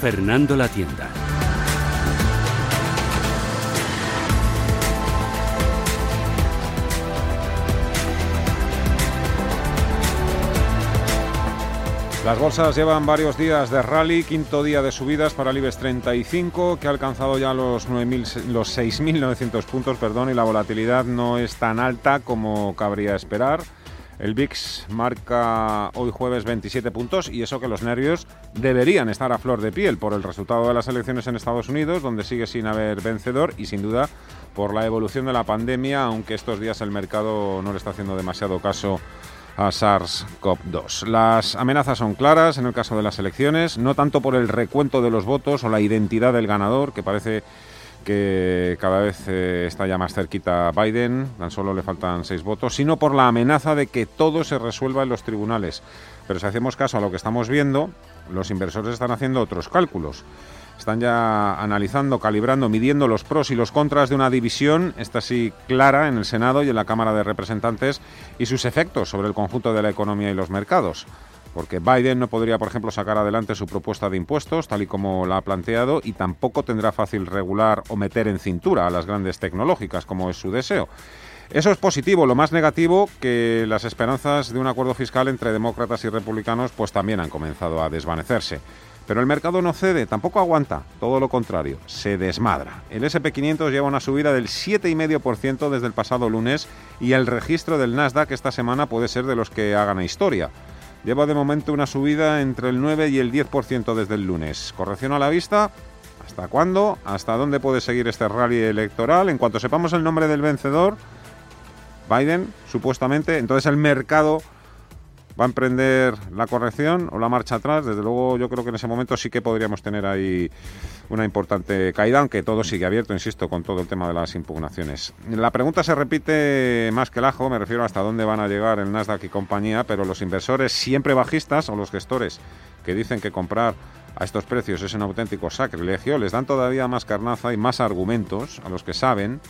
Fernando La Tienda. Las bolsas llevan varios días de rally, quinto día de subidas para el IBEX 35, que ha alcanzado ya los, los 6.900 puntos, perdón, y la volatilidad no es tan alta como cabría esperar. El VIX marca hoy jueves 27 puntos y eso que los nervios deberían estar a flor de piel por el resultado de las elecciones en Estados Unidos, donde sigue sin haber vencedor y sin duda por la evolución de la pandemia, aunque estos días el mercado no le está haciendo demasiado caso a SARS-CoV-2. Las amenazas son claras en el caso de las elecciones, no tanto por el recuento de los votos o la identidad del ganador, que parece que cada vez eh, está ya más cerquita Biden, tan solo le faltan seis votos, sino por la amenaza de que todo se resuelva en los tribunales. Pero si hacemos caso a lo que estamos viendo, los inversores están haciendo otros cálculos. Están ya analizando, calibrando, midiendo los pros y los contras de una división, esta sí clara, en el Senado y en la Cámara de Representantes, y sus efectos sobre el conjunto de la economía y los mercados. Porque Biden no podría, por ejemplo, sacar adelante su propuesta de impuestos, tal y como la ha planteado, y tampoco tendrá fácil regular o meter en cintura a las grandes tecnológicas, como es su deseo. Eso es positivo. Lo más negativo, que las esperanzas de un acuerdo fiscal entre demócratas y republicanos, pues también han comenzado a desvanecerse. Pero el mercado no cede, tampoco aguanta, todo lo contrario, se desmadra. El SP500 lleva una subida del 7,5% desde el pasado lunes y el registro del Nasdaq esta semana puede ser de los que hagan historia. Lleva de momento una subida entre el 9 y el 10% desde el lunes. Corrección a la vista. ¿Hasta cuándo? ¿Hasta dónde puede seguir este rally electoral? En cuanto sepamos el nombre del vencedor, Biden, supuestamente, entonces el mercado va a emprender la corrección o la marcha atrás. Desde luego yo creo que en ese momento sí que podríamos tener ahí una importante caída, aunque todo sigue abierto, insisto, con todo el tema de las impugnaciones. La pregunta se repite más que el ajo, me refiero hasta dónde van a llegar el Nasdaq y compañía, pero los inversores siempre bajistas o los gestores que dicen que comprar a estos precios es un auténtico sacrilegio, les dan todavía más carnaza y más argumentos a los que saben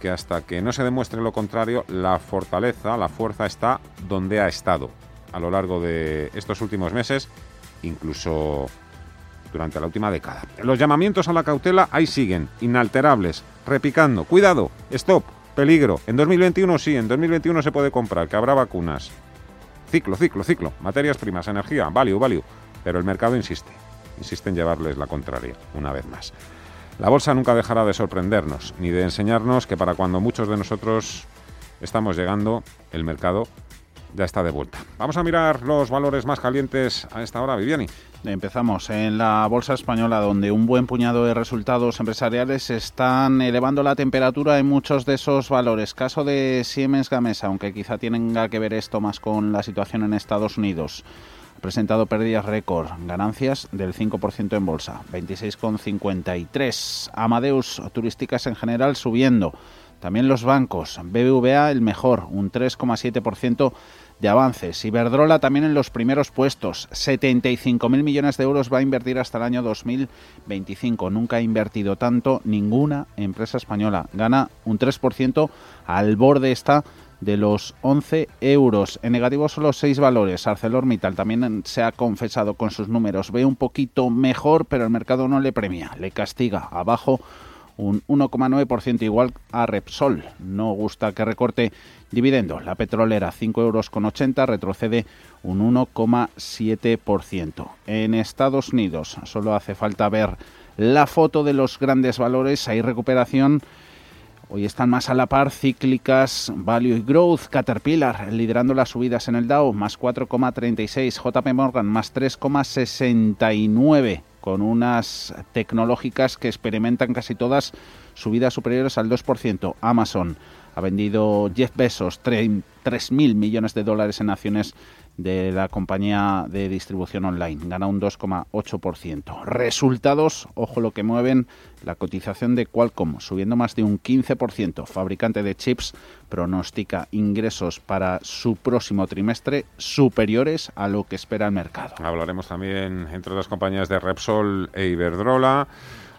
que hasta que no se demuestre lo contrario, la fortaleza, la fuerza está donde ha estado a lo largo de estos últimos meses, incluso durante la última década. Los llamamientos a la cautela ahí siguen, inalterables, repicando. Cuidado, stop, peligro. En 2021 sí, en 2021 se puede comprar, que habrá vacunas. Ciclo, ciclo, ciclo. Materias primas, energía, value, value. Pero el mercado insiste, insiste en llevarles la contraria, una vez más. La bolsa nunca dejará de sorprendernos, ni de enseñarnos que para cuando muchos de nosotros estamos llegando, el mercado ya está de vuelta. Vamos a mirar los valores más calientes a esta hora, Viviani. Empezamos en la bolsa española, donde un buen puñado de resultados empresariales están elevando la temperatura en muchos de esos valores. Caso de Siemens Gamesa, aunque quizá tenga que ver esto más con la situación en Estados Unidos. Presentado pérdidas récord, ganancias del 5% en bolsa, 26,53. Amadeus Turísticas en general subiendo. También los bancos, BBVA el mejor, un 3,7% de avances. Iberdrola también en los primeros puestos. 75.000 millones de euros va a invertir hasta el año 2025. Nunca ha invertido tanto ninguna empresa española. Gana un 3%. Al borde está de los 11 euros. En negativo solo 6 valores. ArcelorMittal también se ha confesado con sus números. Ve un poquito mejor, pero el mercado no le premia. Le castiga. Abajo un 1,9% igual a Repsol. No gusta que recorte dividendo. La petrolera 5,80 euros retrocede un 1,7%. En Estados Unidos solo hace falta ver la foto de los grandes valores. Hay recuperación. Hoy están más a la par cíclicas Value y Growth, Caterpillar liderando las subidas en el Dow, más 4,36, JP Morgan más 3,69 con unas tecnológicas que experimentan casi todas subidas superiores al 2%. Amazon ha vendido Jeff Bezos 3.000 millones de dólares en acciones de la compañía de distribución online. Gana un 2,8%. Resultados, ojo lo que mueven, la cotización de Qualcomm subiendo más de un 15%. Fabricante de chips pronostica ingresos para su próximo trimestre superiores a lo que espera el mercado. Hablaremos también, entre otras compañías, de Repsol e Iberdrola.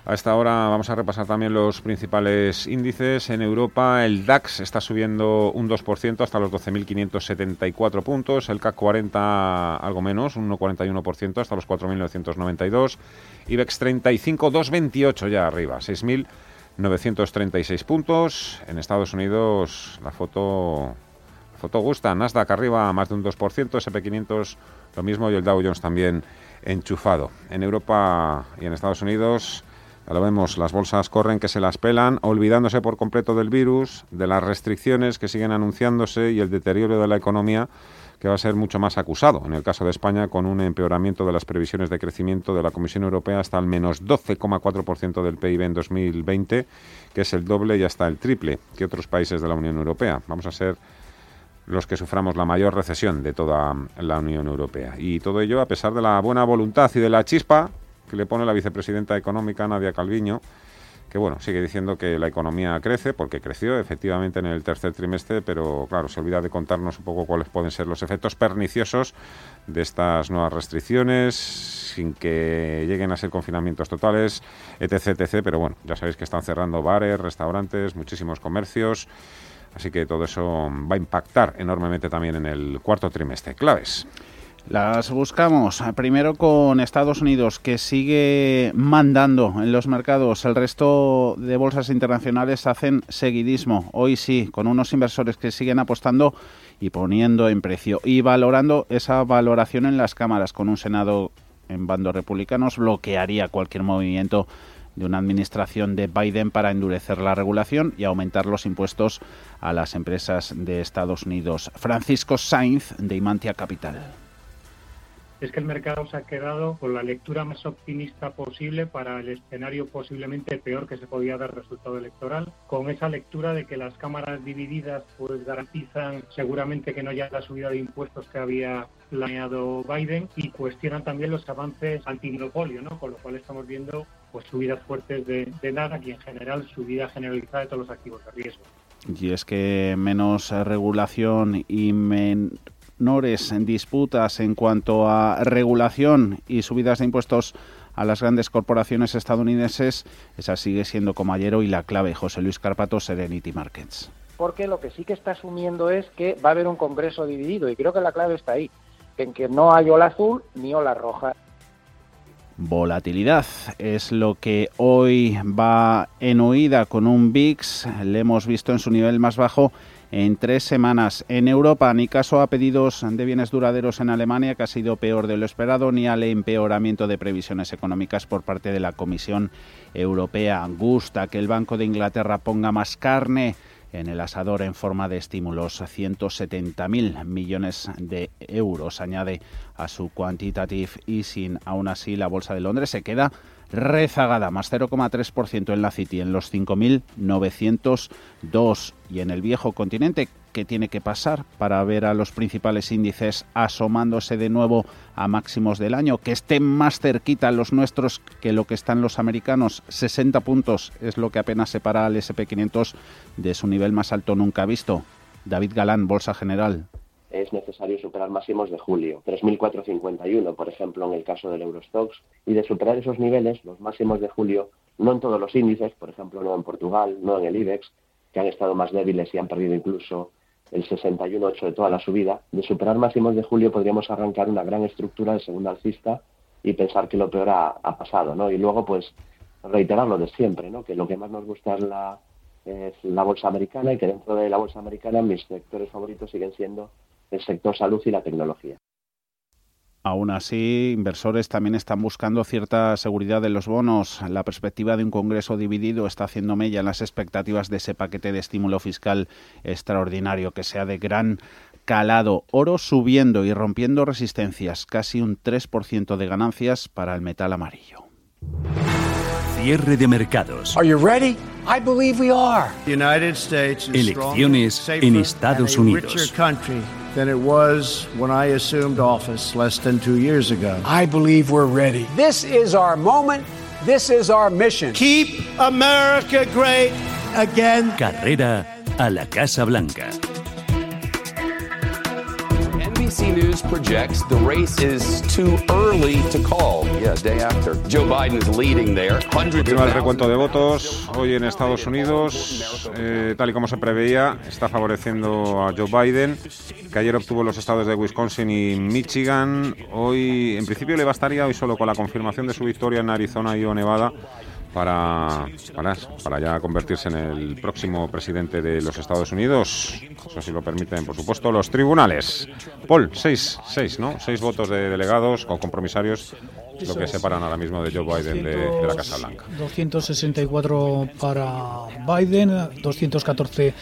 A esta hora vamos a repasar también los principales índices. En Europa el DAX está subiendo un 2% hasta los 12.574 puntos, el CAC 40 algo menos, un 1,41% hasta los 4.992, IBEX 35 2,28 ya arriba, 6.936 puntos. En Estados Unidos la foto, la foto gusta, Nasdaq arriba más de un 2%, SP500 lo mismo y el Dow Jones también enchufado. En Europa y en Estados Unidos ya lo vemos, las bolsas corren que se las pelan, olvidándose por completo del virus, de las restricciones que siguen anunciándose y el deterioro de la economía que va a ser mucho más acusado. En el caso de España, con un empeoramiento de las previsiones de crecimiento de la Comisión Europea hasta el menos 12,4% del PIB en 2020, que es el doble y hasta el triple que otros países de la Unión Europea. Vamos a ser los que suframos la mayor recesión de toda la Unión Europea. Y todo ello a pesar de la buena voluntad y de la chispa que le pone la vicepresidenta económica Nadia Calviño, que bueno, sigue diciendo que la economía crece, porque creció efectivamente en el tercer trimestre, pero claro, se olvida de contarnos un poco cuáles pueden ser los efectos perniciosos de estas nuevas restricciones, sin que lleguen a ser confinamientos totales, etc, etc. Pero bueno, ya sabéis que están cerrando bares, restaurantes, muchísimos comercios. Así que todo eso va a impactar enormemente también en el cuarto trimestre. Claves. Las buscamos primero con Estados Unidos, que sigue mandando en los mercados. El resto de bolsas internacionales hacen seguidismo. Hoy sí, con unos inversores que siguen apostando y poniendo en precio y valorando esa valoración en las cámaras con un Senado en bandos republicanos bloquearía cualquier movimiento de una administración de Biden para endurecer la regulación y aumentar los impuestos a las empresas de Estados Unidos. Francisco Sainz, de Imantia Capital es que el mercado se ha quedado con la lectura más optimista posible para el escenario posiblemente peor que se podía dar resultado electoral, con esa lectura de que las cámaras divididas pues garantizan seguramente que no haya la subida de impuestos que había planeado Biden y cuestionan también los avances antimonopolio, ¿no? con lo cual estamos viendo pues subidas fuertes de, de nada y en general subida generalizada de todos los activos de riesgo. Y es que menos regulación y men menores en disputas en cuanto a regulación y subidas de impuestos a las grandes corporaciones estadounidenses, esa sigue siendo como ayer hoy la clave. José Luis Carpato, Serenity Markets. Porque lo que sí que está asumiendo es que va a haber un Congreso dividido y creo que la clave está ahí, en que no hay ola azul ni ola roja. Volatilidad es lo que hoy va en huida con un VIX, le hemos visto en su nivel más bajo en tres semanas. En Europa, ni caso a pedidos de bienes duraderos en Alemania, que ha sido peor de lo esperado, ni al empeoramiento de previsiones económicas por parte de la Comisión Europea. Gusta que el Banco de Inglaterra ponga más carne en el asador en forma de estímulos. 170.000 millones de euros añade a su quantitative easing. Aún así, la Bolsa de Londres se queda rezagada, más 0,3% en la City, en los 5.902. Y en el viejo continente, ¿qué tiene que pasar para ver a los principales índices asomándose de nuevo a máximos del año? Que estén más cerquita los nuestros que lo que están los americanos. 60 puntos es lo que apenas separa al SP500 de su nivel más alto nunca visto. David Galán, Bolsa General es necesario superar máximos de julio, 3.451, por ejemplo, en el caso del Eurostox, y de superar esos niveles, los máximos de julio, no en todos los índices, por ejemplo, no en Portugal, no en el IBEX, que han estado más débiles y han perdido incluso el 61,8 de toda la subida, de superar máximos de julio podríamos arrancar una gran estructura de segunda alcista y pensar que lo peor ha, pasado, ¿no? Y luego, pues, reiterar lo de siempre, ¿no? Que lo que más nos gusta es la, es la bolsa americana y que dentro de la bolsa americana mis sectores favoritos siguen siendo el sector salud y la tecnología. Aún así, inversores también están buscando cierta seguridad de los bonos. La perspectiva de un Congreso dividido está haciendo mella en las expectativas de ese paquete de estímulo fiscal extraordinario que sea de gran calado. Oro subiendo y rompiendo resistencias, casi un 3% de ganancias para el metal amarillo. Cierre de mercados. Elecciones en Estados Unidos. Than it was when I assumed office less than two years ago. I believe we're ready. This is our moment. This is our mission. Keep America great again. Carrera a la Casa Blanca. ABC News projects the race is too early to call. Day after. Joe Biden is leading there. Continúa el recuento de votos hoy en Estados Unidos. Eh, tal y como se preveía, está favoreciendo a Joe Biden, que ayer obtuvo los estados de Wisconsin y Michigan. Hoy, en principio, le bastaría hoy solo con la confirmación de su victoria en Arizona y o Nevada para, para, para, ya convertirse en el próximo presidente de los Estados Unidos. Eso sí lo permiten, por supuesto, los tribunales. Paul, seis, seis, ¿no? Seis votos de delegados o compromisarios, lo que separan ahora mismo de Joe Biden de, la Casa Blanca. 264 para Biden, 214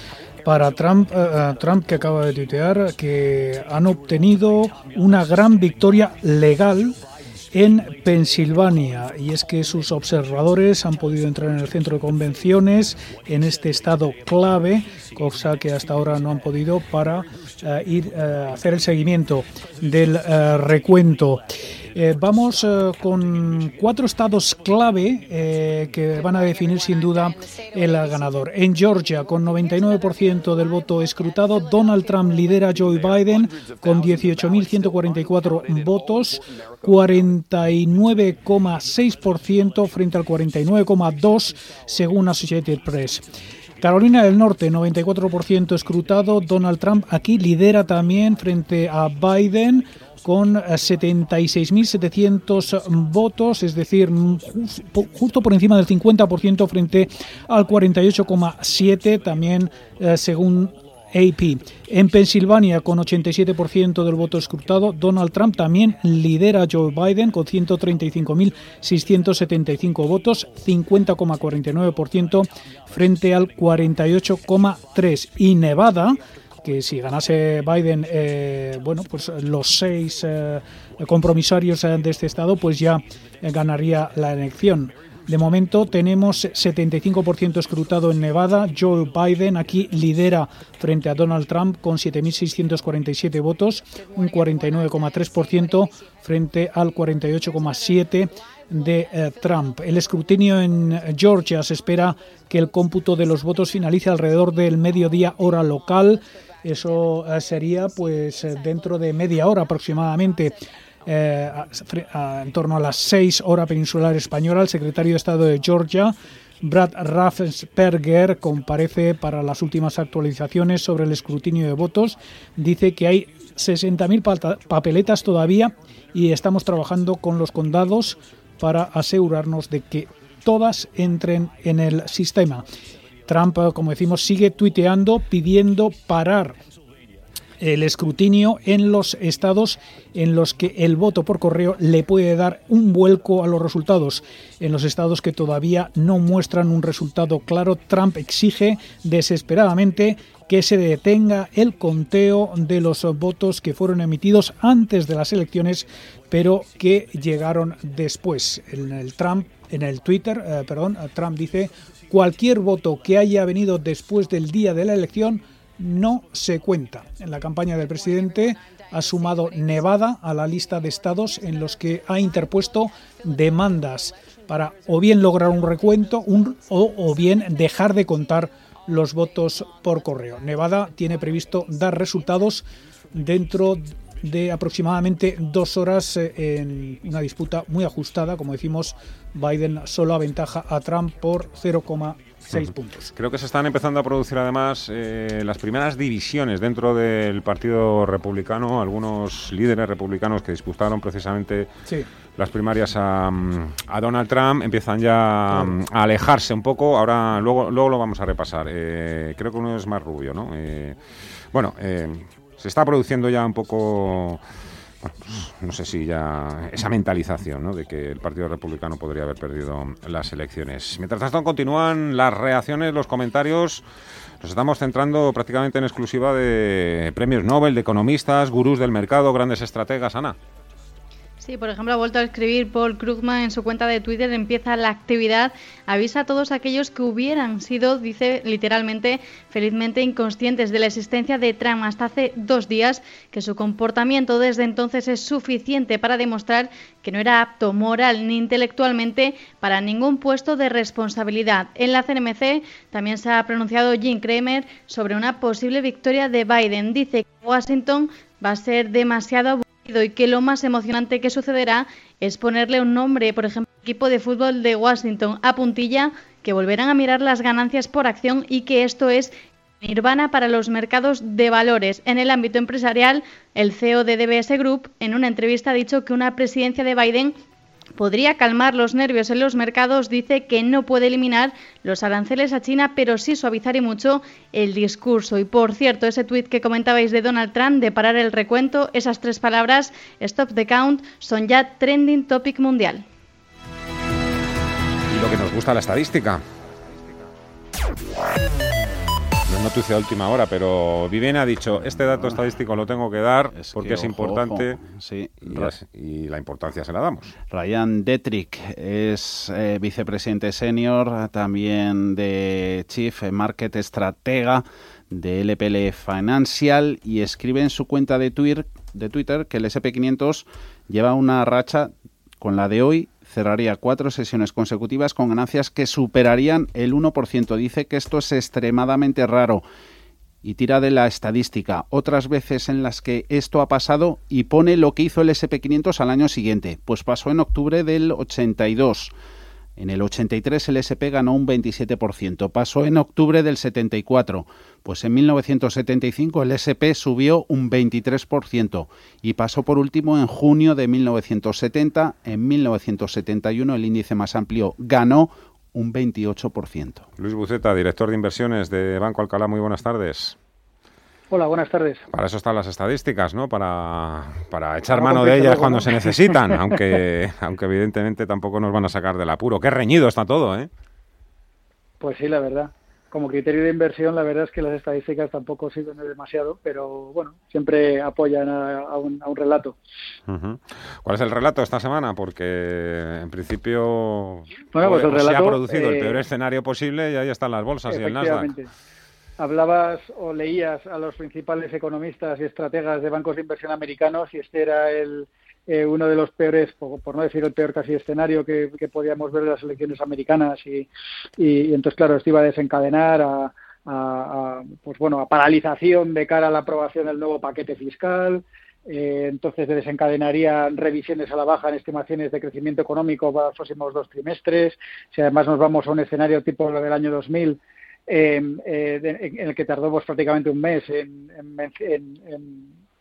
para Trump, eh, Trump que acaba de tuitear que han obtenido una gran victoria legal en Pensilvania y es que sus observadores han podido entrar en el centro de convenciones en este estado clave, cosa que hasta ahora no han podido para eh, ir a hacer el seguimiento del recuento. Eh, vamos eh, con cuatro estados clave eh, que van a definir sin duda el ganador. En Georgia, con 99% del voto escrutado, Donald Trump lidera a Joe Biden con 18.144 votos, 49,6% frente al 49,2% según Associated Press. Carolina del Norte, 94% escrutado. Donald Trump aquí lidera también frente a Biden con 76.700 votos, es decir, justo por encima del 50% frente al 48,7% también eh, según AP. En Pensilvania, con 87% del voto escrutado, Donald Trump también lidera a Joe Biden con 135.675 votos, 50,49% frente al 48,3%. Y Nevada, que si ganase Biden, eh, bueno, pues los seis eh, compromisarios eh, de este estado, pues ya ganaría la elección. De momento tenemos 75% escrutado en Nevada. Joe Biden aquí lidera frente a Donald Trump con 7.647 votos, un 49,3% frente al 48,7% de Trump. El escrutinio en Georgia se espera que el cómputo de los votos finalice alrededor del mediodía hora local. Eso eh, sería pues eh, dentro de media hora aproximadamente. Eh, en torno a las seis horas peninsular española, el secretario de Estado de Georgia, Brad Raffensperger, comparece para las últimas actualizaciones sobre el escrutinio de votos. Dice que hay 60.000 papeletas todavía y estamos trabajando con los condados para asegurarnos de que todas entren en el sistema. Trump, como decimos, sigue tuiteando pidiendo parar el escrutinio en los estados en los que el voto por correo le puede dar un vuelco a los resultados. En los estados que todavía no muestran un resultado claro, Trump exige desesperadamente que se detenga el conteo de los votos que fueron emitidos antes de las elecciones, pero que llegaron después. En el Trump, en el Twitter, eh, perdón, Trump dice Cualquier voto que haya venido después del día de la elección no se cuenta. En la campaña del presidente ha sumado Nevada a la lista de estados en los que ha interpuesto demandas para o bien lograr un recuento o, o bien dejar de contar los votos por correo. Nevada tiene previsto dar resultados dentro de aproximadamente dos horas eh, en una disputa muy ajustada. Como decimos, Biden solo aventaja a Trump por 0,6 puntos. Creo que se están empezando a producir además eh, las primeras divisiones dentro del Partido Republicano. Algunos líderes republicanos que disputaron precisamente las primarias a, Donald Trump empiezan ya a alejarse un poco. Ahora, luego, luego lo vamos a repasar. Eh, creo que uno es más rubio, ¿no? bueno, se está produciendo ya un poco, no sé si ya esa mentalización ¿no? de que el Partido Republicano podría haber perdido las elecciones. Mientras tanto continúan las reacciones, los comentarios. Nos estamos centrando prácticamente en exclusiva de premios Nobel, de economistas, gurús del mercado, grandes estrategas. Ana. Sí, por ejemplo, ha vuelto a escribir Paul Krugman en su cuenta de Twitter, empieza la actividad, avisa a todos aquellos que hubieran sido, dice literalmente, felizmente inconscientes de la existencia de Trump hasta hace dos días, que su comportamiento desde entonces es suficiente para demostrar que no era apto moral ni intelectualmente para ningún puesto de responsabilidad. En la CNMC también se ha pronunciado Jim Cramer sobre una posible victoria de Biden. Dice que Washington va a ser demasiado y que lo más emocionante que sucederá es ponerle un nombre, por ejemplo, equipo de fútbol de Washington a puntilla, que volverán a mirar las ganancias por acción y que esto es nirvana para los mercados de valores. En el ámbito empresarial, el CEO de DBS Group en una entrevista ha dicho que una presidencia de Biden podría calmar los nervios en los mercados, dice que no puede eliminar los aranceles a China, pero sí suavizar y mucho el discurso. Y por cierto, ese tuit que comentabais de Donald Trump de parar el recuento, esas tres palabras, stop the count, son ya trending topic mundial. Y lo que nos gusta la estadística noticia de última hora, pero Viviane ha dicho, este dato estadístico lo tengo que dar porque es importante Sí. Y, la importancia se la damos. Ryan Detrick es eh, vicepresidente senior, también de Chief Market Estratega de LPL Financial y escribe en su cuenta de Twitter, de Twitter que el SP500 lleva una racha con la de hoy cerraría cuatro sesiones consecutivas con ganancias que superarían el 1%. Dice que esto es extremadamente raro y tira de la estadística. Otras veces en las que esto ha pasado y pone lo que hizo el SP500 al año siguiente. Pues pasó en octubre del 82 en el 83 el SP ganó un 27%, pasó en octubre del 74, pues en 1975 el SP subió un 23% y pasó por último en junio de 1970, en 1971 el índice más amplio ganó un 28%. Luis Buceta, director de inversiones de Banco Alcalá, muy buenas tardes. Hola, buenas tardes. Para eso están las estadísticas, ¿no? Para, para echar mano de ellas cuando se necesitan, aunque, aunque evidentemente tampoco nos van a sacar del apuro. Qué reñido está todo, ¿eh? Pues sí, la verdad. Como criterio de inversión, la verdad es que las estadísticas tampoco sirven demasiado, pero bueno, siempre apoyan a, un, relato. ¿Cuál es el relato esta semana? Porque en principio bueno, pues el se ha producido el peor eh, escenario posible y ahí están las bolsas y el Nasdaq hablabas o leías a los principales economistas y estrategas de bancos de inversión americanos y este era el, eh, uno de los peores, por, no decir el peor casi escenario que, podíamos ver de las elecciones americanas y, y, entonces claro esto iba a desencadenar a, pues bueno a paralización de cara a la aprobación del nuevo paquete fiscal eh, entonces desencadenaría revisiones a la baja en estimaciones de crecimiento económico para los próximos dos trimestres. Si además nos vamos a un escenario tipo lo del año 2000, Em, eh, en el que tardó pues, prácticamente un mes en,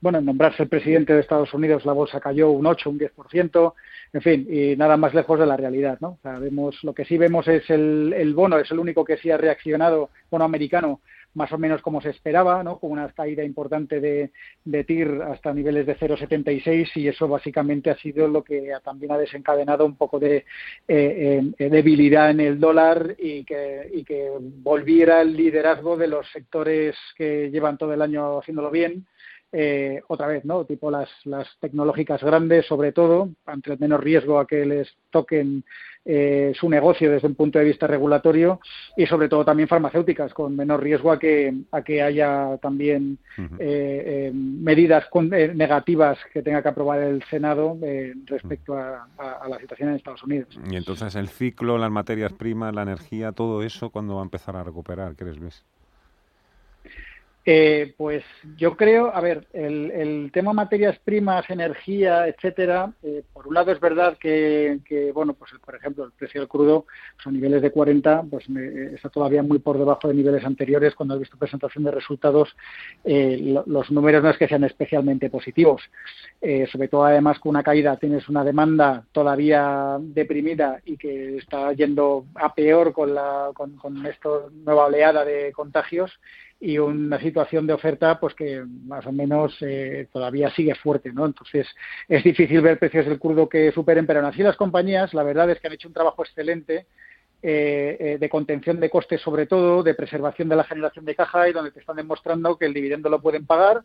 bueno, en nombrarse el presidente de Estados Unidos, la bolsa cayó un 8, un 10%, en fin, y nada más lejos de la realidad, ¿no? vemos, lo que sí vemos es el, el bono, es el único que sí ha reaccionado, bono americano, más o menos como se esperaba, ¿no? con una caída importante de, TIR hasta niveles de 0,76 y eso básicamente ha sido lo que también ha desencadenado un poco de eh, eh, debilidad en el dólar y que, volviera el liderazgo de los sectores que llevan todo el año haciéndolo bien eh, otra vez, ¿no? Tipo las, las tecnológicas grandes, sobre todo, ante el menos riesgo a que les toquen eh, su negocio desde un punto de vista regulatorio y sobre todo también farmacéuticas con menor riesgo a que, a que haya también eh, medidas negativas que tenga que aprobar el Senado respecto a, a, la situación en Estados Unidos. Y entonces el ciclo, las materias primas, la energía, todo eso, ¿cuándo va a empezar a recuperar? ¿Qué les ves? Eh, pues yo creo, a ver, el, tema materias primas, energía, etcétera, eh, por un lado es verdad que, que, bueno, pues por ejemplo, el precio del crudo pues, a niveles de 40, pues está todavía muy por debajo de niveles anteriores. Cuando he visto presentación de resultados, eh, los números no es que sean especialmente positivos. Eh, sobre todo, además, con una caída tienes una demanda todavía deprimida y que está yendo a peor con, la, con, con esta nueva oleada de contagios y una situación de oferta pues que más o menos eh, todavía sigue fuerte, ¿no? Entonces es difícil ver precios del crudo que superen, pero aún así las compañías, la verdad es que han hecho un trabajo excelente eh, eh, de contención de costes sobre todo, de preservación de la generación de caja y donde te están demostrando que el dividendo lo pueden pagar,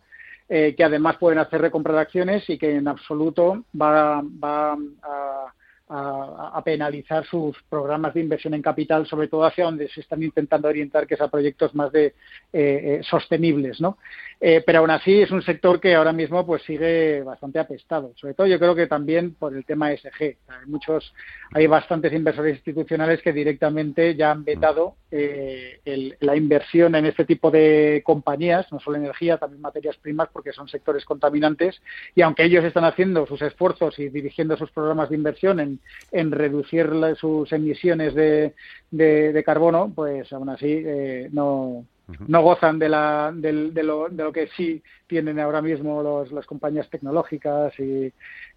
que además pueden hacer recompra de acciones y que en absoluto va, va a a, penalizar sus programas de inversión en capital, sobre todo hacia donde se están intentando orientar, que es a proyectos más de eh, eh, sostenibles, ¿no? Eh, pero aún así es un sector que ahora mismo pues sigue bastante apestado. Sobre todo yo creo que también por el tema ESG. Hay muchos, hay bastantes inversores institucionales que directamente ya han vetado la inversión en este tipo de compañías, no solo energía, también materias primas, porque son sectores contaminantes. Y aunque ellos están haciendo sus esfuerzos y dirigiendo sus programas de inversión en en, reducir sus emisiones de, de, carbono, pues aún así eh, no, no gozan de, la, de, lo, de, lo, que sí tienen ahora mismo los, las compañías tecnológicas y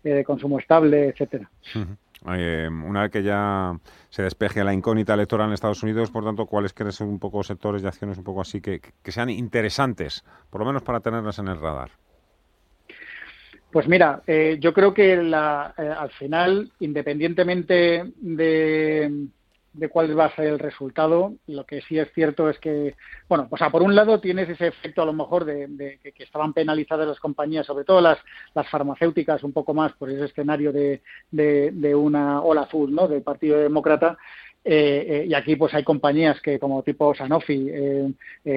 eh, consumo estable, etcétera. Eh, una vez que ya se despeje la incógnita electoral en Estados Unidos, por tanto, ¿cuáles creen ser un poco sectores de acciones un poco así que, que sean interesantes, por lo menos para tenerlas en el radar? Pues mira, eh, yo creo que la, eh, al final, independientemente de, cuál va a ser el resultado, lo que sí es cierto es que, bueno, o sea, por un lado tienes ese efecto a lo mejor de, que, estaban penalizadas las compañías, sobre todo las, las farmacéuticas, un poco más por ese escenario de, de, una ola azul, ¿no? Del Partido Demócrata. Eh, y aquí pues hay compañías que como tipo Sanofi,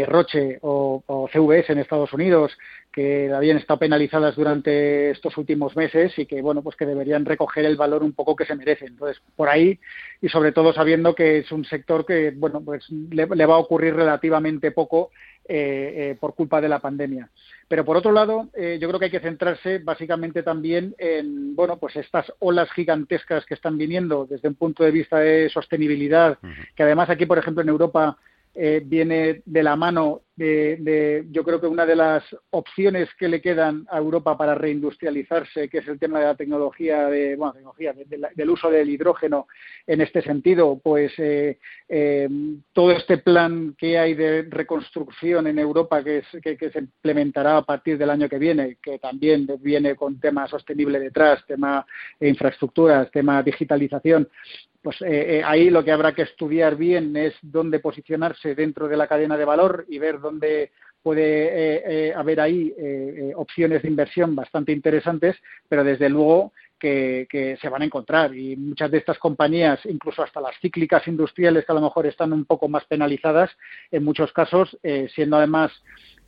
Roche o, o, CVS en Estados Unidos que habían estado penalizadas durante estos últimos meses y que bueno pues que deberían recoger el valor un poco que se merecen. Entonces por ahí y sobre todo sabiendo que es un sector que bueno pues le, va a ocurrir relativamente poco eh, eh, por culpa de la pandemia. Pero por otro lado eh, yo creo que hay que centrarse básicamente también en bueno pues estas olas gigantescas que están viniendo desde un punto de vista de sostenibilidad que además aquí por ejemplo en Europa eh, viene de la mano de, yo creo que una de las opciones que le quedan a Europa para reindustrializarse, que es el tema de la tecnología, de, bueno, tecnología del uso del hidrógeno en este sentido, pues eh, eh, todo este plan que hay de reconstrucción en Europa que, que, se implementará a partir del año que viene, que también viene con tema sostenible detrás, tema infraestructuras, tema digitalización, pues eh, eh, ahí lo que habrá que estudiar bien es dónde posicionarse dentro de la cadena de valor y ver dónde puede eh, haber ahí opciones de inversión bastante interesantes, pero desde luego que, se van a encontrar. Y muchas de estas compañías, incluso hasta las cíclicas industriales que a lo mejor están un poco más penalizadas, en muchos casos, siendo además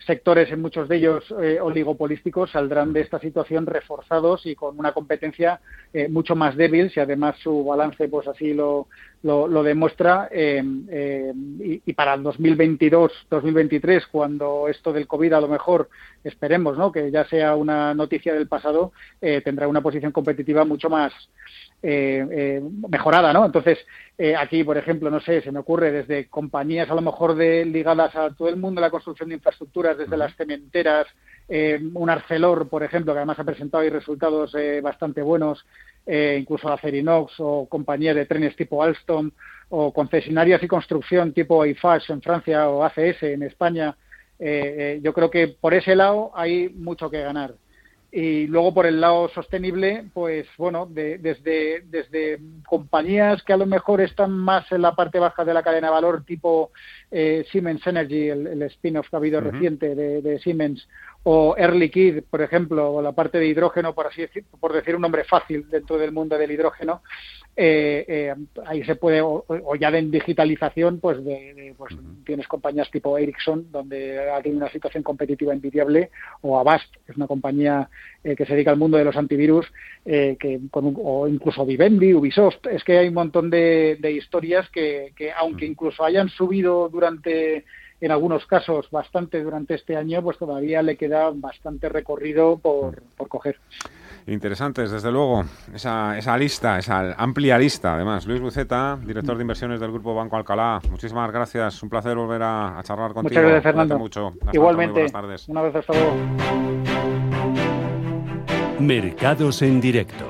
sectores, en muchos de ellos eh, oligopolísticos, saldrán de esta situación reforzados y con una competencia eh, mucho más débil, si además su balance pues así lo, lo, demuestra. Em, em, y, para el 2022-2023, cuando esto del COVID a lo mejor esperemos ¿no? que ya sea una noticia del pasado, eh, tendrá una posición competitiva mucho más eh, eh, mejorada, ¿no? Entonces, eh, aquí, por ejemplo, no sé, se me ocurre desde compañías a lo mejor de, ligadas a todo el mundo de la construcción de infraestructuras, desde las cementeras, un Arcelor, por ejemplo, que además ha presentado ahí resultados bastante buenos, incluso Acerinox o compañías de trenes tipo Alstom o concesionarias y construcción tipo Eiffage en Francia o ACS en España. yo creo que por ese lado hay mucho que ganar. Y luego por el lado sostenible, pues bueno, desde, desde compañías que a lo mejor están más en la parte baja de la cadena de valor, tipo eh, Siemens Energy, el, spin-off que ha habido reciente de, Siemens, o Air Liquide, por ejemplo, o la parte de hidrógeno, por así decir, por decir un nombre fácil dentro del mundo del hidrógeno, eh, eh, ahí se puede, o, ya en digitalización, pues, de, pues tienes compañías tipo Ericsson, donde hay una situación competitiva envidiable, o Avast, que es una compañía eh, que se dedica al mundo de los antivirus, que con o incluso Vivendi, Ubisoft, es que hay un montón de, historias que, que, aunque incluso hayan subido durante en algunos casos bastante durante este año, pues todavía le queda bastante recorrido por, por coger. Interesantes, desde luego, esa, esa lista, esa amplia lista, además. Luis Buceta, director de inversiones del Grupo Banco Alcalá, muchísimas gracias. Un placer volver a, charlar contigo. Muchas gracias, Fernando. Mucho. Igualmente. buenas tardes. Una vez hasta luego. Mercados en directo.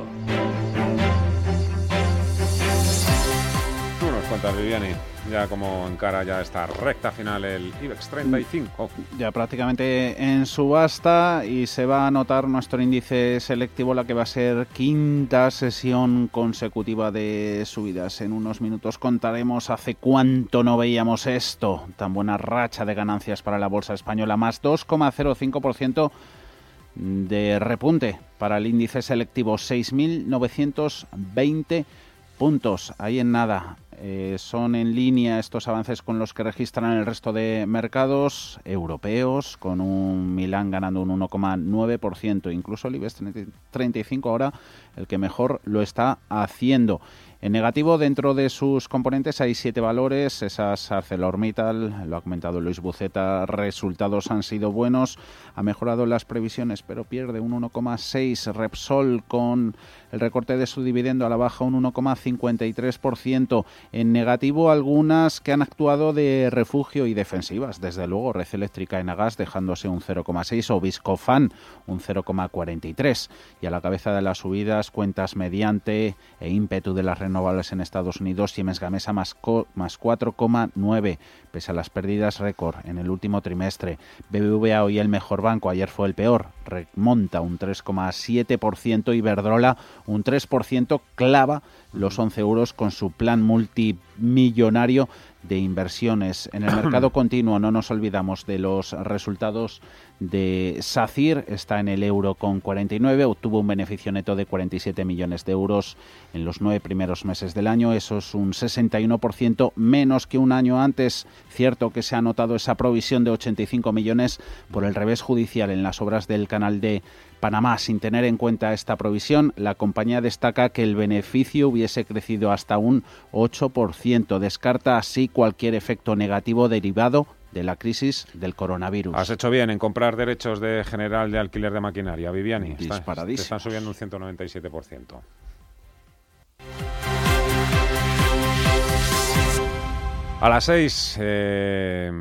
Tú nos cuentas, Viviani ya como encara ya esta recta final el IBEX 35. Ya prácticamente en subasta y se va a anotar nuestro índice selectivo, la que va a ser quinta sesión consecutiva de subidas. En unos minutos contaremos hace cuánto no veíamos esto, tan buena racha de ganancias para la bolsa española, más 2,05% de repunte para el índice selectivo, 6.920 puntos. Ahí en nada. Eh, son en línea estos avances con los que registran el resto de mercados europeos, con un Milán ganando un 1,9%, incluso el IBEX 35 ahora el que mejor lo está haciendo. En negativo, dentro de sus componentes hay siete valores. Esas ArcelorMittal, lo ha comentado Luis Buceta, resultados han sido buenos. Ha mejorado las previsiones, pero pierde un 1,6. Repsol con el recorte de su dividendo a la baja un 1,53%. En negativo, algunas que han actuado de refugio y defensivas. Desde luego, Red Eléctrica en Agas dejándose un 0,6 o Viscofan un 0,43. Y a la cabeza de las subidas, cuentas mediante e ímpetu de las renovables en Estados Unidos, Siemens Gamesa más, más 4,9, pese a las pérdidas récord en el último trimestre. BBVA hoy el mejor banco, ayer fue el peor, remonta un 3,7% y Verdrola un 3%, clava los 11 euros con su plan multimillonario de inversiones. En el mercado continuo no nos olvidamos de los resultados de SACIR, está en el euro con 49, obtuvo un beneficio neto de 47 millones de euros en los nueve primeros meses del año, eso es un 61% menos que un año antes. Cierto que se ha notado esa provisión de 85 millones por el revés judicial en las obras del canal de Panamá. Sin tener en cuenta esta provisión, la compañía destaca que el beneficio hubiese crecido hasta un 8%. Descarta así cualquier efecto negativo derivado de la crisis del coronavirus. Has hecho bien en comprar derechos de general de alquiler de maquinaria, Viviani. Disparadísimo. están subiendo un 197%. A las seis, eh,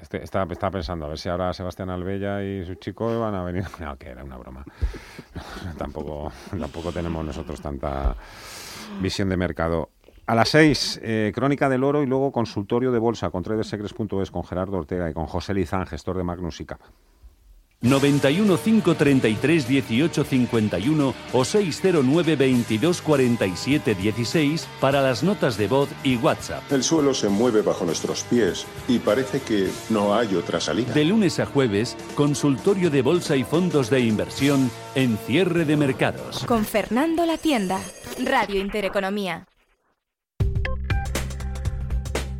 este, estaba, pensando a ver si ahora Sebastián Albella y su chico van a venir. No, que era una broma. tampoco, tampoco tenemos nosotros tanta visión de mercado. A las seis, eh, Crónica del Oro y luego consultorio de bolsa con tradesecres.es con Gerardo Ortega y con José Lizán, gestor de Magnus y Capa. 91 533 18 51 o 609 22 47 16 para las notas de voz y WhatsApp. El suelo se mueve bajo nuestros pies y parece que no hay otra salida. De lunes a jueves, consultorio de bolsa y fondos de inversión en cierre de mercados. Con Fernando La Tienda, Radio Intereconomía.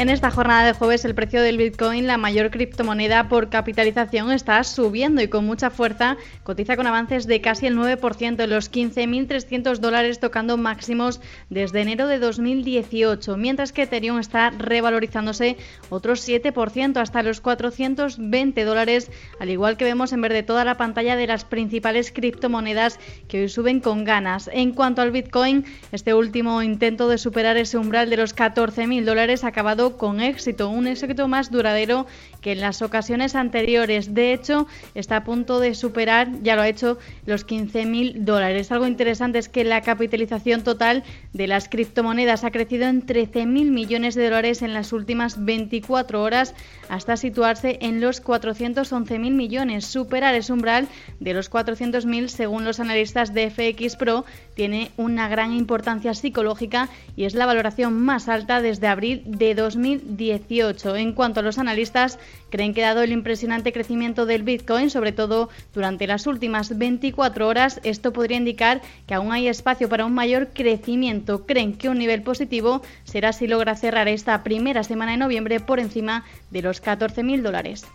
En esta jornada de jueves el precio del Bitcoin, la mayor criptomoneda por capitalización, está subiendo y con mucha fuerza cotiza con avances de casi el 9% en los 15.300 dólares tocando máximos desde enero de 2018, mientras que Ethereum está revalorizándose otro 7% hasta los 420 dólares, al igual que vemos en verde toda la pantalla de las principales criptomonedas que hoy suben con ganas. En cuanto al Bitcoin, este último intento de superar ese umbral de los 14.000 dólares ha acabado con éxito, un éxito más duradero que en las ocasiones anteriores. De hecho, está a punto de superar, ya lo ha hecho, los 15.000 dólares. Algo interesante es que la capitalización total de las criptomonedas ha crecido en 13.000 millones de dólares en las últimas 24 horas hasta situarse en los 411.000 millones. Superar ese umbral de los 400.000, según los analistas de FX Pro, tiene una gran importancia psicológica y es la valoración más alta desde abril de 2018. En cuanto a los analistas, creen que dado el impresionante crecimiento del Bitcoin, sobre todo durante las últimas 24 horas, esto podría indicar que aún hay espacio para un mayor crecimiento. Creen que un nivel positivo será si logra cerrar esta primera semana de noviembre por encima de los 14.000 dólares.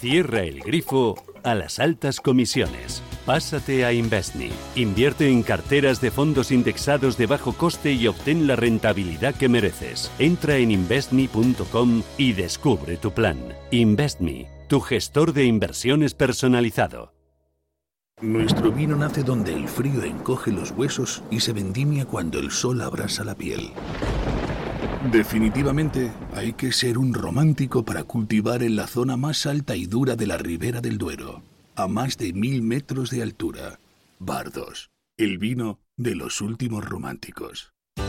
Cierra el grifo a las altas comisiones. Pásate a Investme. Invierte en carteras de fondos indexados de bajo coste y obtén la rentabilidad que mereces. Entra en investme.com y descubre tu plan. Investme, tu gestor de inversiones personalizado. Nuestro vino nace donde el frío encoge los huesos y se vendimia cuando el sol abrasa la piel. Definitivamente hay que ser un romántico para cultivar en la zona más alta y dura de la ribera del Duero a más de mil metros de altura. Bardos, el vino de los últimos románticos.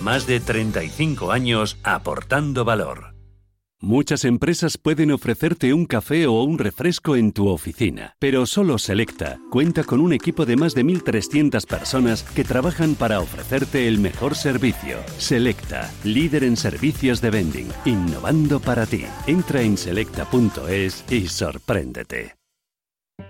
más de 35 años aportando valor. Muchas empresas pueden ofrecerte un café o un refresco en tu oficina, pero solo Selecta cuenta con un equipo de más de 1.300 personas que trabajan para ofrecerte el mejor servicio. Selecta, líder en servicios de vending, innovando para ti. Entra en selecta.es y sorpréndete.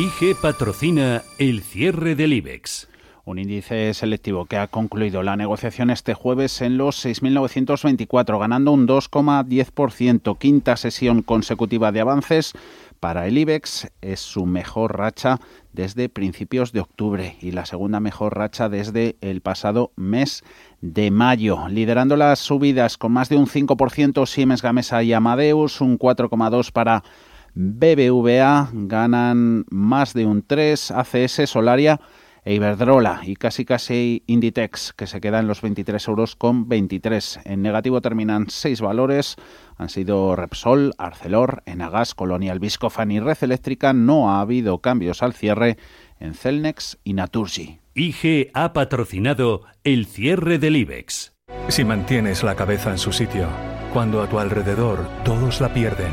IG patrocina el cierre del IBEX. Un índice selectivo que ha concluido la negociación este jueves en los 6.924, ganando un 2,10%. Quinta sesión consecutiva de avances para el IBEX. Es su mejor racha desde principios de octubre y la segunda mejor racha desde el pasado mes de mayo. Liderando las subidas con más de un 5% Siemens Gamesa y Amadeus, un 4,2% para BBVA ganan más de un 3, ACS, Solaria e Iberdrola y casi casi Inditex que se queda en los 23 euros con 23. En negativo terminan seis valores, han sido Repsol, Arcelor, Enagas, Colonial Viscofan y Red Eléctrica. No ha habido cambios al cierre en Celnex y Naturgy. IG ha patrocinado el cierre del IBEX. Si mantienes la cabeza en su sitio, cuando a tu alrededor todos la pierden,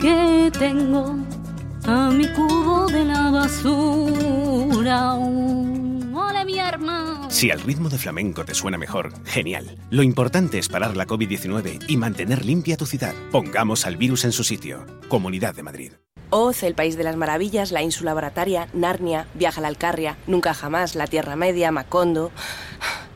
Que tengo a mi cubo de la basura. ¡Hola, mi hermano! Si al ritmo de flamenco te suena mejor, genial. Lo importante es parar la COVID-19 y mantener limpia tu ciudad. Pongamos al virus en su sitio. Comunidad de Madrid. Oz, el País de las Maravillas, la Ínsula Barataria, Narnia, Viaja a la Alcarria, Nunca Jamás, la Tierra Media, Macondo.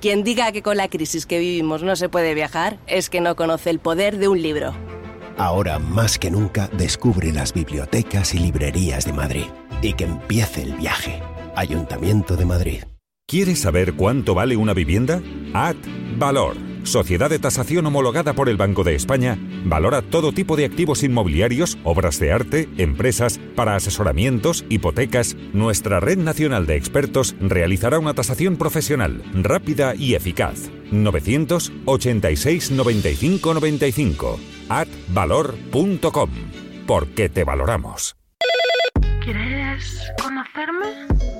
Quien diga que con la crisis que vivimos no se puede viajar es que no conoce el poder de un libro. Ahora más que nunca descubre las bibliotecas y librerías de Madrid. Y que empiece el viaje. Ayuntamiento de Madrid. ¿Quieres saber cuánto vale una vivienda? Ad Valor sociedad de tasación homologada por el Banco de España, valora todo tipo de activos inmobiliarios, obras de arte, empresas, para asesoramientos, hipotecas. Nuestra red nacional de expertos realizará una tasación profesional, rápida y eficaz. 986 95 95 advalor.com Porque te valoramos. ¿Quieres conocerme?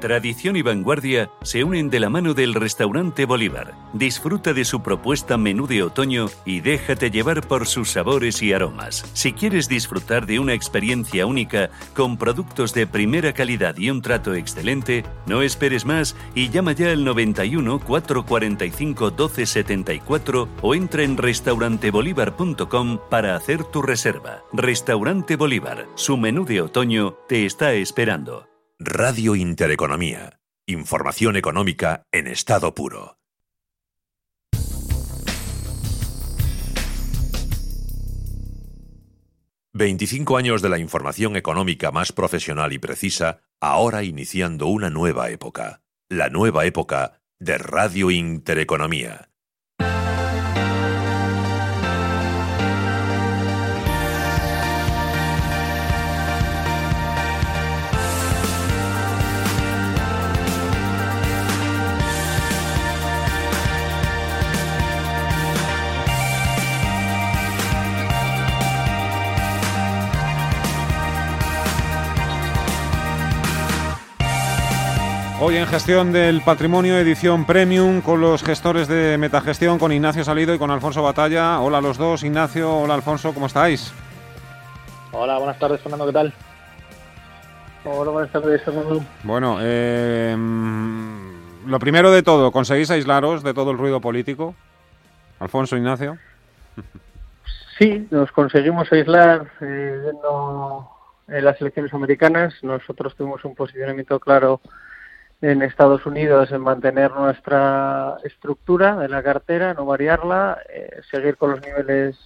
Tradición y vanguardia se unen de la mano del restaurante Bolívar. Disfruta de su propuesta menú de otoño y déjate llevar por sus sabores y aromas. Si quieres disfrutar de una experiencia única con productos de primera calidad y un trato excelente, no esperes más y llama ya al 91 445 1274 o entra en restaurantebolívar.com para hacer tu reserva. Restaurante Bolívar, su menú de otoño te está esperando. Radio Intereconomía. Información económica en estado puro. ¿25 años de la información económica más profesional y precisa ahora iniciando una nueva época, la nueva época de Radio Intereconomía. Hoy en Gestión del Patrimonio, edición Premium, con los gestores de Metagestión, con Ignacio Salido y con Alfonso Batalla. Hola a los dos, Ignacio, hola Alfonso, ¿cómo estáis? Hola, buenas tardes, Fernando, ¿qué tal? Hola, buenas tardes, Fernando. Bueno, eh, lo primero de todo, ¿conseguís aislaros de todo el ruido político? Alfonso, Ignacio. Sí, nos conseguimos aislar eh, viendo eh, las elecciones americanas. Nosotros tuvimos un posicionamiento claro en Estados Unidos en mantener nuestra estructura de la cartera, no variarla, eh, seguir con los niveles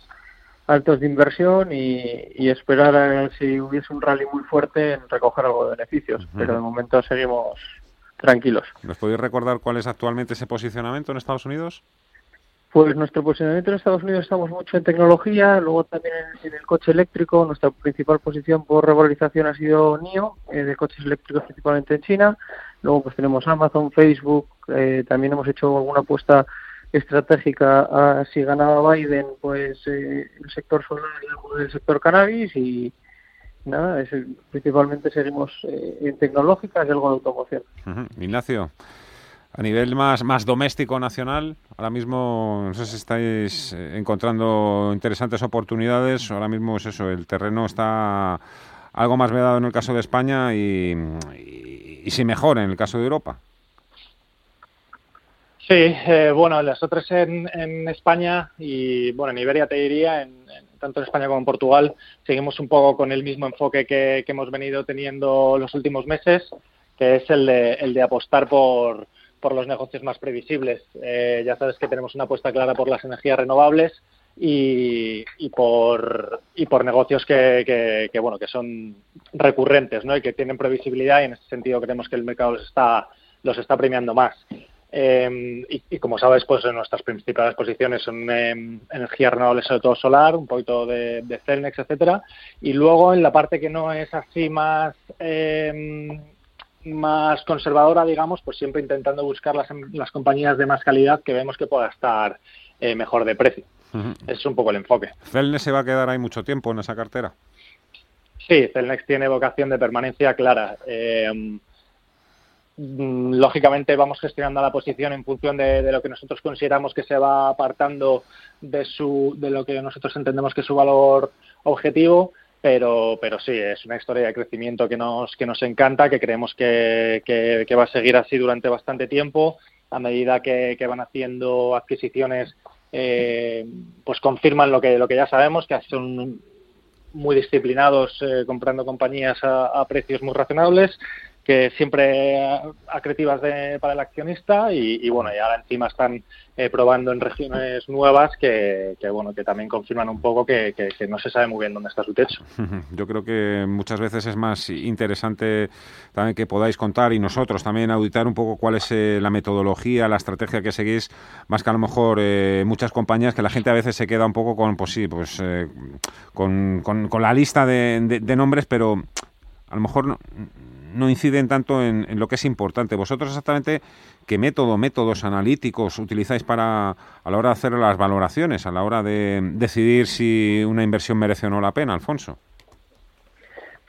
altos de inversión y, esperar a si hubiese un rally muy fuerte en recoger algo de beneficios. Pero de momento seguimos tranquilos. ¿Nos podéis recordar cuál es actualmente ese posicionamiento en Estados Unidos? Pues nuestro posicionamiento en Estados Unidos estamos mucho en tecnología, luego también en, el coche eléctrico. Nuestra principal posición por revalorización ha sido NIO, eh, de coches eléctricos principalmente en China. Luego pues tenemos Amazon, Facebook, eh, también hemos hecho alguna apuesta estratégica a si ganaba Biden, pues eh, el sector solar y el sector cannabis y nada, es, principalmente seguimos eh, en tecnológicas y algo de automoción. Ignacio. A nivel más, más doméstico nacional, ahora mismo no sé si estáis encontrando interesantes oportunidades. Ahora mismo es eso, el terreno está algo más vedado en el caso de España y si mejor en el caso de Europa. Sí, eh, bueno, las otras en, en, España y bueno, en Iberia te diría, en, tanto en España como en Portugal, seguimos un poco con el mismo enfoque que, hemos venido teniendo los últimos meses, que es el de, el de apostar por, por los negocios más previsibles. Eh, ya sabes que tenemos una apuesta clara por las energías renovables y, por y por negocios que, que, bueno que son recurrentes ¿no? y que tienen previsibilidad y en ese sentido creemos que el mercado los está los está premiando más. Em, y, como sabes pues nuestras principales posiciones son em, energías renovables sobre todo solar un poquito de, de Celnex etcétera. Y luego en la parte que no es así más em, más conservadora digamos pues siempre intentando buscar las, las compañías de más calidad que vemos que pueda estar eh, mejor de precio es un poco el enfoque. ¿Celnex se va a quedar ahí mucho tiempo en esa cartera? Sí, Celnex tiene vocación de permanencia clara. Eh, mm, lógicamente vamos gestionando la posición en función de, lo que nosotros consideramos que se va apartando de, su, de lo que nosotros entendemos que es su valor objetivo. Pero, pero sí, es una historia de crecimiento que nos, que nos encanta, que creemos que, que, va a seguir así durante bastante tiempo, a medida que, que van haciendo adquisiciones eh, pues confirman lo que, lo que ya sabemos, que son muy disciplinados eh, comprando compañías a, precios muy razonables que siempre acretivas para el accionista y, bueno, y ahora encima están eh, probando en regiones nuevas que, bueno, que también confirman un poco que, no se sabe muy bien dónde está su techo. Yo creo que muchas veces es más interesante también que podáis contar y nosotros también auditar un poco cuál es eh, la metodología, la estrategia que seguís, más que a lo mejor eh, muchas compañías que la gente a veces se queda un poco con, pues sí, pues con, con, la lista de, de nombres, pero a lo mejor no, no inciden tanto en, lo que es importante. ¿Vosotros exactamente qué método, métodos analíticos utilizáis para a la hora de hacer las valoraciones, a la hora de decidir si una inversión merece o no la pena, Alfonso?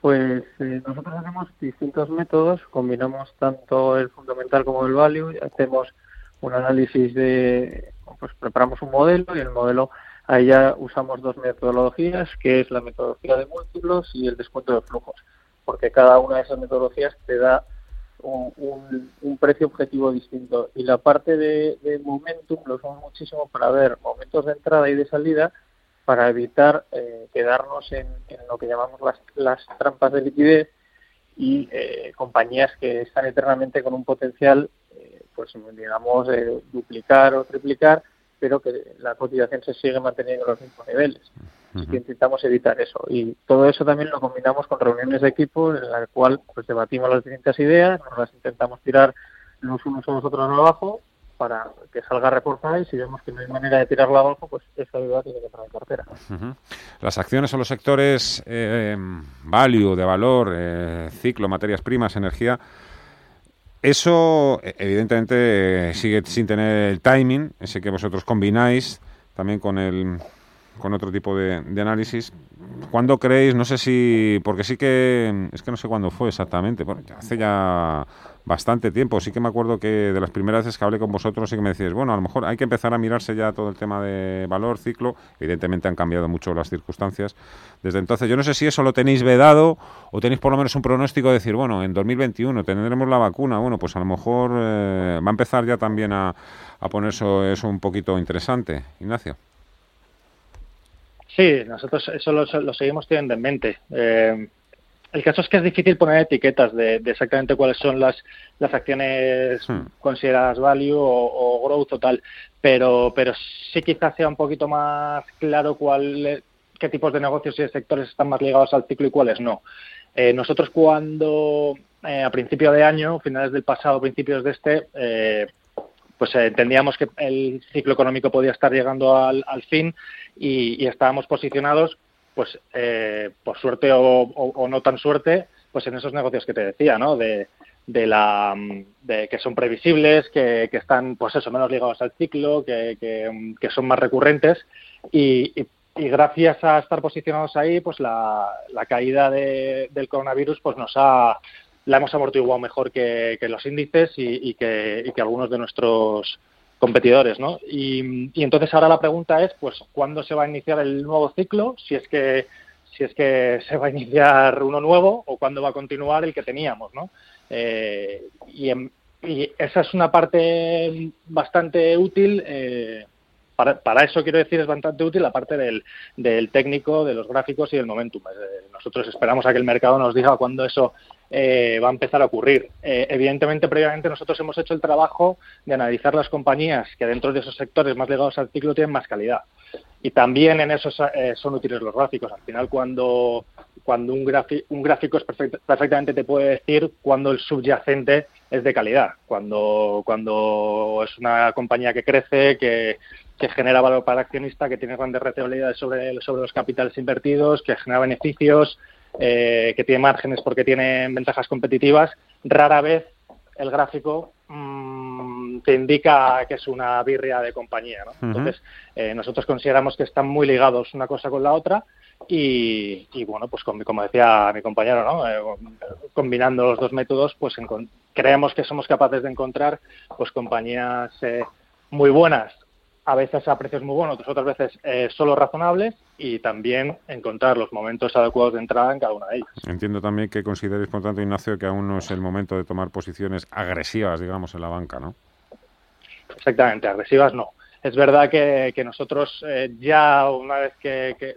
Pues eh, nosotros hacemos distintos métodos, combinamos tanto el fundamental como el value, hacemos un análisis de, pues preparamos un modelo y el modelo ahí ya usamos dos metodologías, que es la metodología de múltiplos y el descuento de flujos porque cada una de esas metodologías te da un, precio objetivo distinto. Y la parte de, momentum lo usamos muchísimo para ver momentos de entrada y de salida para evitar eh, quedarnos en, lo que llamamos las, trampas de liquidez y eh, compañías que están eternamente con un potencial, eh, pues digamos, duplicar o triplicar, pero que la cotización se sigue manteniendo en los mismos niveles. Que intentamos evitar eso. Y todo eso también lo combinamos con reuniones de equipo en la cual pues debatimos las distintas ideas, nos las intentamos tirar los unos a los otros abajo para que salga reforzada y si vemos que no hay manera de tirarla abajo, pues esa ayuda tiene que entrar en cartera. Las acciones o los sectores eh, value, de valor, eh, ciclo, materias primas, energía, eso e, evidentemente sigue sin tener el timing, ese que vosotros combináis también con el con otro tipo de, análisis. ¿Cuándo creéis? No sé si, porque sí que, es que no sé cuándo fue exactamente, bueno, hace ya bastante tiempo. Sí que me acuerdo que de las primeras veces que hablé con vosotros sí que me decíais, bueno, a lo mejor hay que empezar a mirarse ya todo el tema de valor, ciclo. Evidentemente han cambiado mucho las circunstancias desde entonces. Yo no sé si eso lo tenéis vedado o tenéis por lo menos un pronóstico de decir, bueno, en 2021 tendremos la vacuna. Bueno, pues a lo mejor eh, va a empezar ya también a, a poner eso, eso un poquito interesante. Ignacio. Sí, nosotros eso lo, seguimos teniendo en mente. Eh, el caso es que es difícil poner etiquetas de, exactamente cuáles son las, las acciones hmm. consideradas value o, growth o tal, pero, pero sí quizás sea un poquito más claro cuál, qué tipos de negocios y de sectores están más ligados al ciclo y cuáles no. Eh, nosotros cuando eh, a principio de año, finales del pasado, principios de este, pues entendíamos que el ciclo económico podía estar llegando al, fin y, estábamos posicionados, pues eh, por suerte o, no tan suerte, pues en esos negocios que te decía, ¿no? De, de la de que son previsibles, que, que, están pues eso menos ligados al ciclo, que, que, son más recurrentes y, y, gracias a estar posicionados ahí, pues la, la caída de, del coronavirus pues nos ha la hemos amortiguado mejor que, los índices y, y, que, y que algunos de nuestros competidores, ¿no? Y, entonces ahora la pregunta es, pues, ¿cuándo se va a iniciar el nuevo ciclo? Si es que si es que se va a iniciar uno nuevo o cuándo va a continuar el que teníamos, ¿no? Eh, y, esa es una parte bastante útil. Eh, para, para, eso quiero decir es bastante útil la parte del, del técnico, de los gráficos y del momentum. Eh, nosotros esperamos a que el mercado nos diga cuándo eso eh, va a empezar a ocurrir. Eh, evidentemente, previamente nosotros hemos hecho el trabajo de analizar las compañías que dentro de esos sectores más ligados al ciclo tienen más calidad. Y también en eso eh, son útiles los gráficos. Al final, cuando, cuando un, gráfico es perfectamente te puede decir cuando el subyacente es de calidad, cuando, cuando es una compañía que crece, que, que genera valor para el accionista, que tiene grandes rentabilidades sobre, sobre los capitales invertidos, que genera beneficios, eh, que tiene márgenes porque tiene ventajas competitivas, rara vez el gráfico mm, te indica que es una birria de compañía. Entonces, eh, nosotros consideramos que están muy ligados una cosa con la otra y, bueno, pues como decía mi compañero, ¿no? Eh, combinando los dos métodos, pues creemos que somos capaces de encontrar pues compañías muy buenas a veces a precios muy buenos, otras veces eh, solo razonables y también encontrar los momentos adecuados de entrada en cada una de ellas. Entiendo también que consideres, por tanto, Ignacio, que aún no es el momento de tomar posiciones agresivas, digamos, en la banca, ¿no? Exactamente, agresivas no. Es verdad que, nosotros eh, ya una vez que,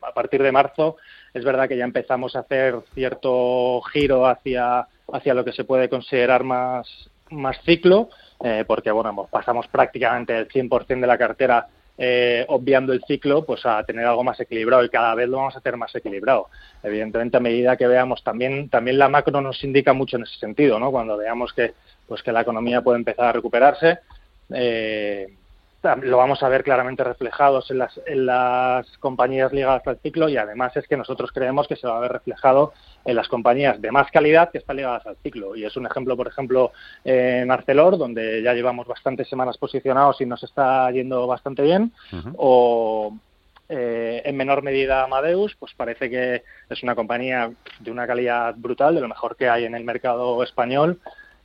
a partir de marzo, es verdad que ya empezamos a hacer cierto giro hacia, hacia lo que se puede considerar más, más ciclo, eh, porque bueno, pasamos prácticamente el 100% de la cartera eh, obviando el ciclo, pues a tener algo más equilibrado y cada vez lo vamos a tener más equilibrado. Evidentemente, a medida que veamos, también, también la macro nos indica mucho en ese sentido, ¿no? Cuando veamos que, pues que la economía puede empezar a recuperarse, eh, lo vamos a ver claramente reflejados en las, en las compañías ligadas al ciclo y además es que nosotros creemos que se va a ver reflejado en las compañías de más calidad que están ligadas al ciclo. Y es un ejemplo, por ejemplo, en Arcelor, donde ya llevamos bastantes semanas posicionados y nos está yendo bastante bien, o eh, en menor medida Amadeus, pues parece que es una compañía de una calidad brutal, de lo mejor que hay en el mercado español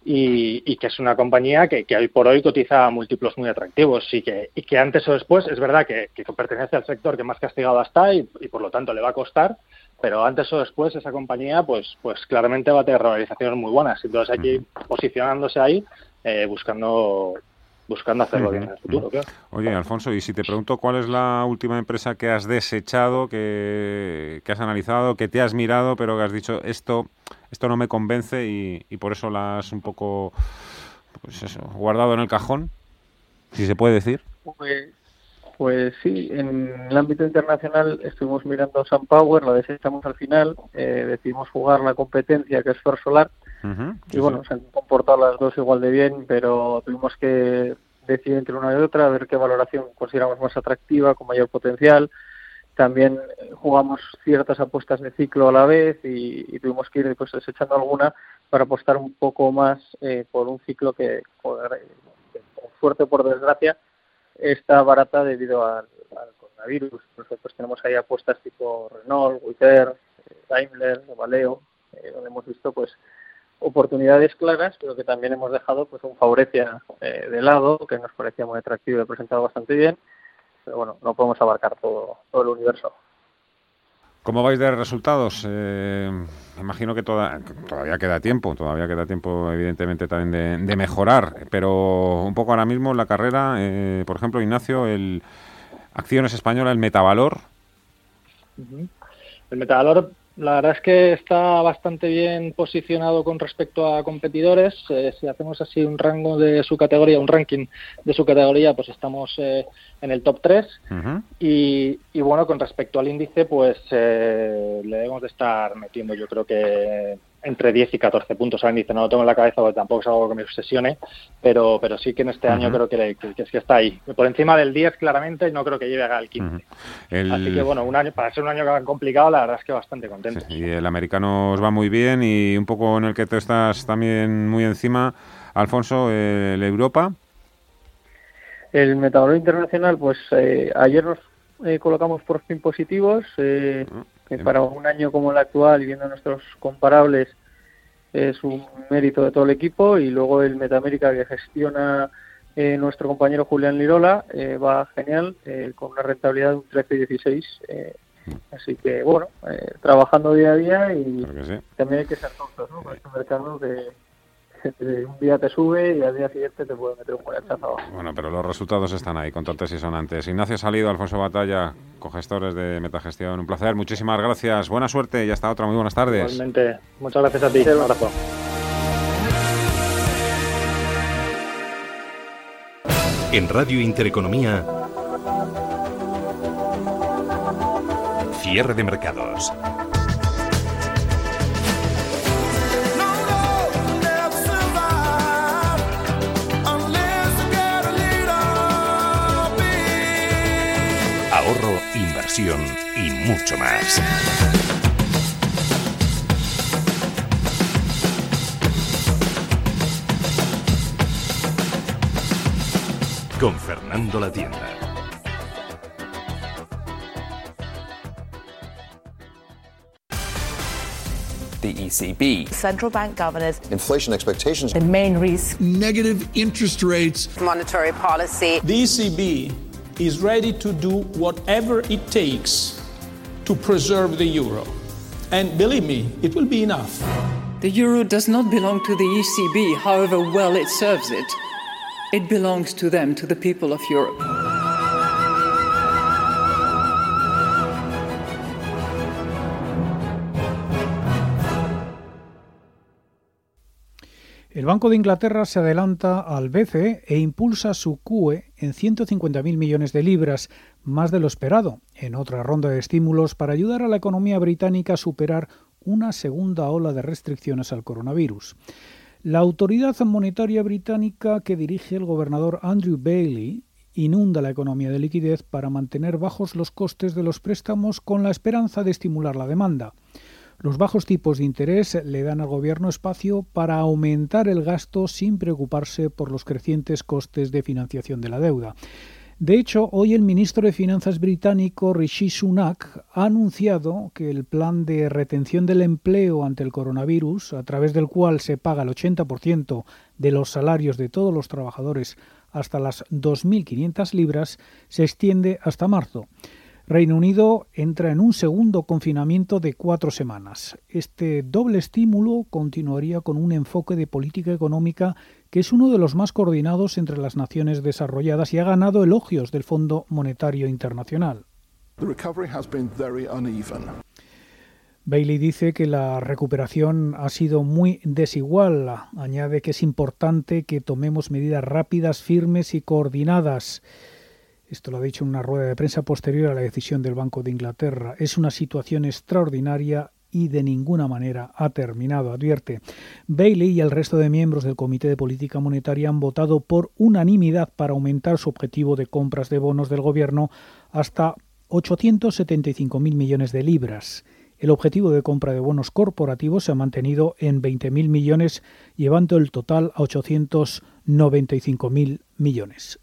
y, que es una compañía que, hoy por hoy cotiza a múltiplos muy atractivos y que, y que antes o después es verdad que, pertenece al sector que más castigado está y, por lo tanto le va a costar, pero antes o después esa compañía pues, pues claramente va a tener realizaciones muy buenas. Entonces aquí posicionándose ahí, eh, buscando buscando hacerlo bien en el futuro. Oye, Alfonso, y si te pregunto cuál es la última empresa que has desechado, que, que has analizado, que te has mirado, pero que has dicho esto esto no me convence y, por eso la has un poco pues eso, guardado en el cajón, si se puede decir. Pues, Pues sí, en el ámbito internacional estuvimos mirando Sun Power, la desechamos al final, eh, decidimos jugar la competencia que es Fer Solar y bueno, se han comportado las dos igual de bien, pero tuvimos que decidir entre una y otra, a ver qué valoración consideramos más atractiva, con mayor potencial. También jugamos ciertas apuestas de ciclo a la vez y, tuvimos que ir pues desechando alguna para apostar un poco más eh, por un ciclo que, por, suerte por desgracia, está barata debido al, coronavirus. Entonces, pues tenemos ahí apuestas tipo Renault, Witter, eh, Daimler, Valeo, eh, donde hemos visto pues oportunidades claras, pero que también hemos dejado pues un Faurecia eh, de lado, que nos parecía muy atractivo y presentado bastante bien, pero bueno, no podemos abarcar todo, todo el universo. ¿Cómo vais de resultados? Eh, imagino que todavía queda tiempo, todavía queda tiempo evidentemente también de, mejorar, pero un poco ahora mismo en la carrera, eh, por ejemplo, Ignacio, el Acciones Española, el Metavalor. El Metavalor la verdad es que está bastante bien posicionado con respecto a competidores. Eh, si hacemos así un rango de su categoría, un ranking de su categoría, pues estamos eh, en el top 3. y, y, bueno, con respecto al índice, pues eh, le debemos de estar metiendo yo creo que entre 10 y 14 puntos al índice. No lo tengo en la cabeza porque tampoco es algo que me obsesione, pero, pero sí que en este año creo que, que, que, está ahí. Por encima del 10 claramente y no creo que llegue al 15. Así que bueno, un año, para ser un año tan complicado, la verdad es que bastante contento. y el americano os va muy bien y un poco en el que tú estás también muy encima. Alfonso, el Europa. El Metabológico Internacional, pues eh, ayer nos eh, colocamos por fin positivos. Eh, ah que para un año como el actual y viendo nuestros comparables es un mérito de todo el equipo y luego el Metamérica que gestiona eh, nuestro compañero Julián Lirola eh, va genial eh, con una rentabilidad de un 13-16 así que bueno trabajando día a día y también hay que ser tontos ¿no? Para este mercado que un día te sube y al día siguiente te puede meter un buen hachazo. Bueno, pero los resultados están ahí, contantes y sonantes. Ignacio Salido, Alfonso Batalla, cogestores de Metagestión. Un placer, muchísimas gracias. Buena suerte y hasta otra. Muy buenas tardes. Igualmente. Muchas gracias a ti. Un abrazo. En Radio Intereconomía, cierre de mercados. Inversión y mucho más. Con Fernando La Tienda. the ECB. Central bank governors. Inflation expectations. The main risk. Negative interest rates. Monetary policy. The ECB is ready to do whatever it takes to preserve the euro. And believe me, it will be enough. The euro does not belong to the ECB, however well it serves it. It belongs to them, to the people of Europe. El Banco de Inglaterra se adelanta al BCE e impulsa su QE en 150.000 millones de libras, más de lo esperado, en otra ronda de estímulos para ayudar a la economía británica a superar una segunda ola de restricciones al coronavirus. La autoridad monetaria británica que dirige el gobernador Andrew Bailey inunda la economía de liquidez para mantener bajos los costes de los préstamos con la esperanza de estimular la demanda. Los bajos tipos de interés le dan al Gobierno espacio para aumentar el gasto sin preocuparse por los crecientes costes de financiación de la deuda. De hecho, hoy el ministro de Finanzas británico Rishi Sunak ha anunciado que el plan de retención del empleo ante el coronavirus, a través del cual se paga el 80% de los salarios de todos los trabajadores hasta las 2.500 libras, se extiende hasta marzo. Reino Unido entra en un segundo confinamiento de cuatro semanas. Este doble estímulo continuaría con un enfoque de política económica que es uno de los más coordinados entre las naciones desarrolladas y ha ganado elogios del Fondo Monetario Internacional. Bailey dice que la recuperación ha sido muy desigual. Añade que es importante que tomemos medidas rápidas, firmes y coordinadas Esto lo ha dicho en una rueda de prensa posterior a la decisión del Banco de Inglaterra. Es una situación extraordinaria y de ninguna manera ha terminado, advierte. Bailey y el resto de miembros del Comité de Política Monetaria han votado por unanimidad para aumentar su objetivo de compras de bonos del Gobierno hasta 875.000 millones de libras. El objetivo de compra de bonos corporativos se ha mantenido en 20.000 millones, llevando el total a 895.000 millones.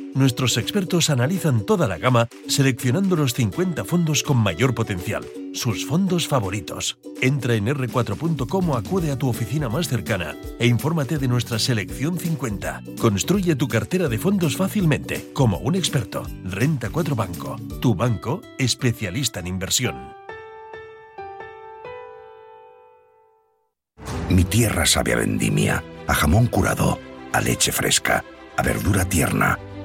nuestros expertos analizan toda la gama seleccionando los 50 fondos con mayor potencial, sus fondos favoritos. Entra en r4.com o acude a tu oficina más cercana e infórmate de nuestra selección 50. Construye tu cartera de fondos fácilmente, como un experto. Renta 4 Banco, tu banco especialista en inversión. Mi tierra sabe a vendimia, a jamón curado, a leche fresca, a verdura tierna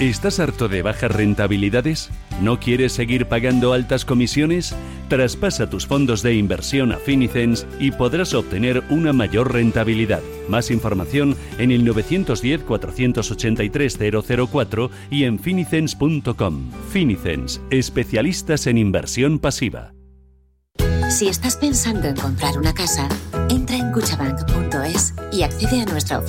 ¿Estás harto de bajas rentabilidades? ¿No quieres seguir pagando altas comisiones? Traspasa tus fondos de inversión a Finicens y podrás obtener una mayor rentabilidad. Más información en el 910-483-004 y en finicens.com. Finicens, especialistas en inversión pasiva. Si estás pensando en comprar una casa, entra en cuchabank.es y accede a nuestra oferta